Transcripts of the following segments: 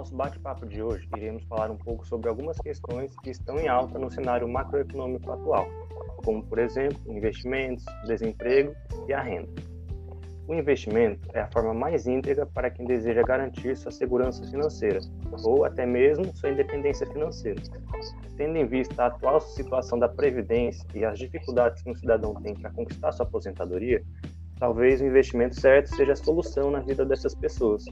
nosso bate-papo de hoje, iremos falar um pouco sobre algumas questões que estão em alta no cenário macroeconômico atual, como, por exemplo, investimentos, desemprego e a renda. O investimento é a forma mais íntegra para quem deseja garantir sua segurança financeira ou até mesmo sua independência financeira. Tendo em vista a atual situação da previdência e as dificuldades que um cidadão tem para conquistar sua aposentadoria, talvez o investimento certo seja a solução na vida dessas pessoas.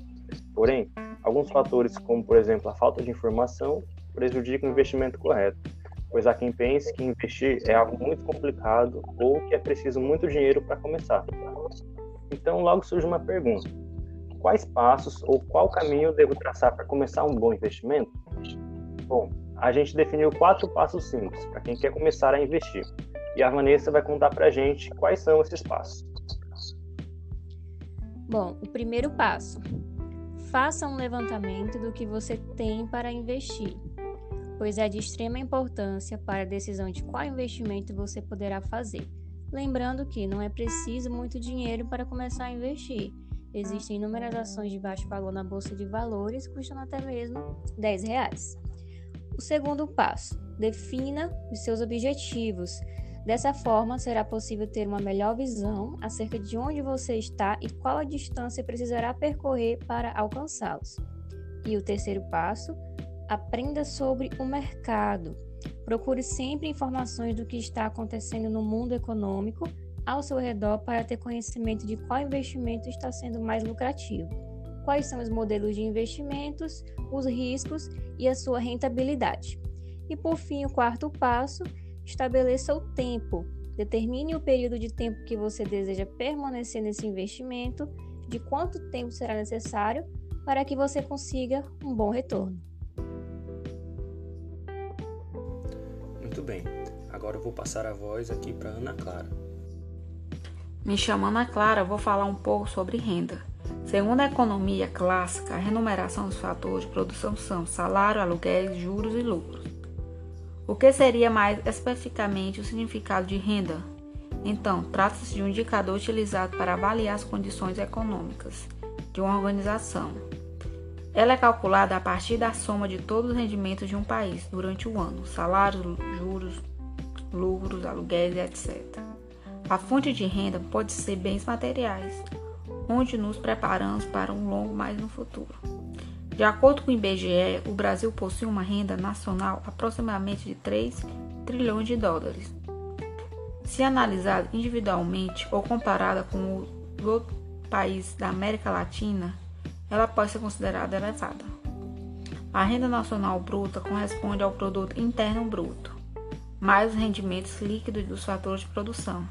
Porém, alguns fatores, como por exemplo a falta de informação, prejudicam o investimento correto, pois há quem pense que investir é algo muito complicado ou que é preciso muito dinheiro para começar. Então, logo surge uma pergunta: quais passos ou qual caminho devo traçar para começar um bom investimento? Bom, a gente definiu quatro passos simples para quem quer começar a investir. E a Vanessa vai contar para a gente quais são esses passos. Bom, o primeiro passo: faça um levantamento do que você tem para investir, pois é de extrema importância para a decisão de qual investimento você poderá fazer. Lembrando que não é preciso muito dinheiro para começar a investir. Existem inúmeras ações de baixo valor na bolsa de valores, custando até mesmo 10 reais. O segundo passo: defina os seus objetivos. Dessa forma, será possível ter uma melhor visão acerca de onde você está e qual a distância precisará percorrer para alcançá-los. E o terceiro passo: aprenda sobre o mercado. Procure sempre informações do que está acontecendo no mundo econômico ao seu redor para ter conhecimento de qual investimento está sendo mais lucrativo, quais são os modelos de investimentos, os riscos e a sua rentabilidade. E por fim, o quarto passo, estabeleça o tempo. Determine o período de tempo que você deseja permanecer nesse investimento, de quanto tempo será necessário para que você consiga um bom retorno. Muito bem, agora eu vou passar a voz aqui para Ana Clara. Me chamo Ana Clara, vou falar um pouco sobre renda. Segundo a economia clássica, a remuneração dos fatores de produção são salário, aluguéis, juros e lucros. O que seria mais especificamente o significado de renda? Então, trata-se de um indicador utilizado para avaliar as condições econômicas de uma organização. Ela é calculada a partir da soma de todos os rendimentos de um país durante o ano, salários, juros, lucros, aluguéis, etc. A fonte de renda pode ser bens materiais, onde nos preparamos para um longo mais no futuro. De acordo com o IBGE, o Brasil possui uma renda nacional aproximadamente de 3 trilhões de dólares. Se analisada individualmente ou comparada com os outros países da América Latina, ela pode ser considerada elevada. A renda nacional bruta corresponde ao produto interno bruto, mais os rendimentos líquidos dos fatores de produção.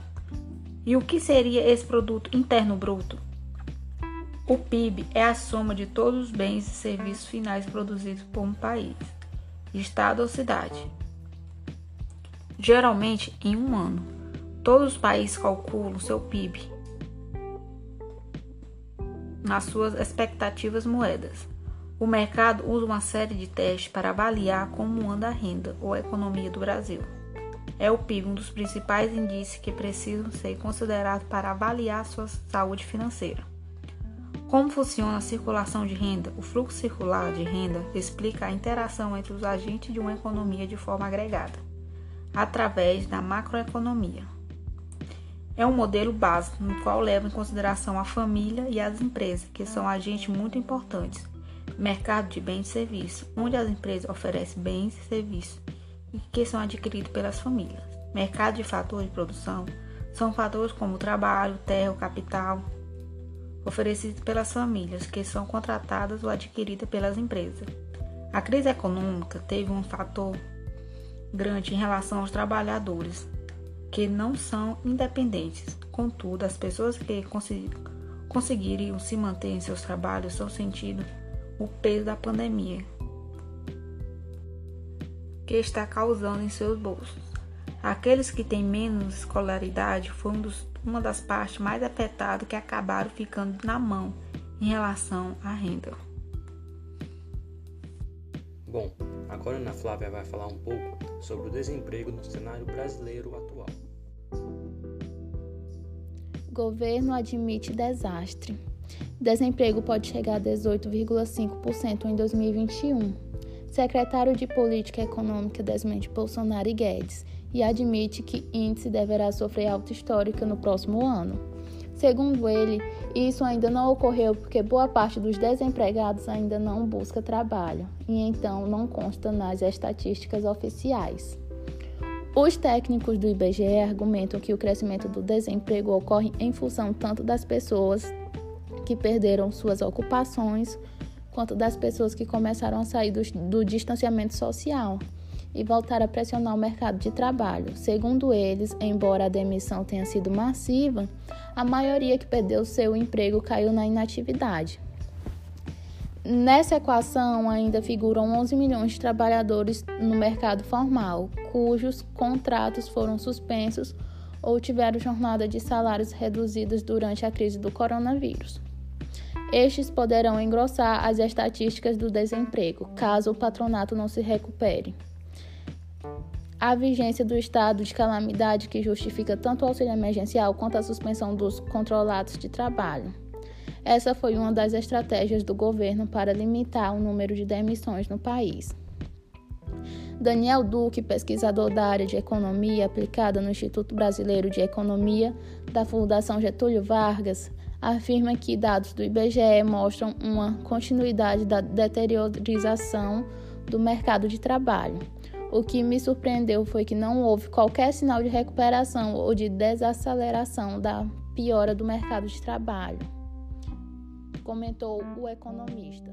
E o que seria esse produto interno bruto? O PIB é a soma de todos os bens e serviços finais produzidos por um país, estado ou cidade. Geralmente, em um ano, todos os países calculam seu PIB nas suas expectativas moedas. O mercado usa uma série de testes para avaliar como anda a renda ou a economia do Brasil. É o PIB um dos principais indícios que precisam ser considerados para avaliar sua saúde financeira. Como funciona a circulação de renda? O fluxo circular de renda explica a interação entre os agentes de uma economia de forma agregada, através da macroeconomia. É um modelo básico no qual leva em consideração a família e as empresas, que são agentes muito importantes. Mercado de bens e serviços, onde as empresas oferecem bens e serviços que são adquiridos pelas famílias. Mercado de fatores de produção são fatores como trabalho, terra, capital, oferecidos pelas famílias, que são contratadas ou adquiridas pelas empresas. A crise econômica teve um fator grande em relação aos trabalhadores, que não são independentes. Contudo, as pessoas que conseguiriam se manter em seus trabalhos estão sentindo o peso da pandemia que está causando em seus bolsos. Aqueles que têm menos escolaridade foram um dos, uma das partes mais afetadas que acabaram ficando na mão em relação à renda. Bom, agora a Ana Flávia vai falar um pouco sobre o desemprego no cenário brasileiro atual. Governo admite desastre. Desemprego pode chegar a 18,5% em 2021. Secretário de Política Econômica desmente Bolsonaro e Guedes e admite que índice deverá sofrer alta histórica no próximo ano. Segundo ele, isso ainda não ocorreu porque boa parte dos desempregados ainda não busca trabalho e então não consta nas estatísticas oficiais. Os técnicos do IBGE argumentam que o crescimento do desemprego ocorre em função tanto das pessoas que perderam suas ocupações, quanto das pessoas que começaram a sair do, do distanciamento social e voltar a pressionar o mercado de trabalho. Segundo eles, embora a demissão tenha sido massiva, a maioria que perdeu seu emprego caiu na inatividade. Nessa equação ainda figuram 11 milhões de trabalhadores no mercado formal, cujos contratos foram suspensos ou tiveram jornada de salários reduzidas durante a crise do coronavírus. Estes poderão engrossar as estatísticas do desemprego, caso o patronato não se recupere. A vigência do estado de calamidade que justifica tanto o auxílio emergencial quanto a suspensão dos controlados de trabalho. Essa foi uma das estratégias do governo para limitar o número de demissões no país. Daniel Duque, pesquisador da área de economia aplicada no Instituto Brasileiro de Economia da Fundação Getúlio Vargas, afirma que dados do IBGE mostram uma continuidade da deteriorização do mercado de trabalho. O que me surpreendeu foi que não houve qualquer sinal de recuperação ou de desaceleração da piora do mercado de trabalho, comentou o economista.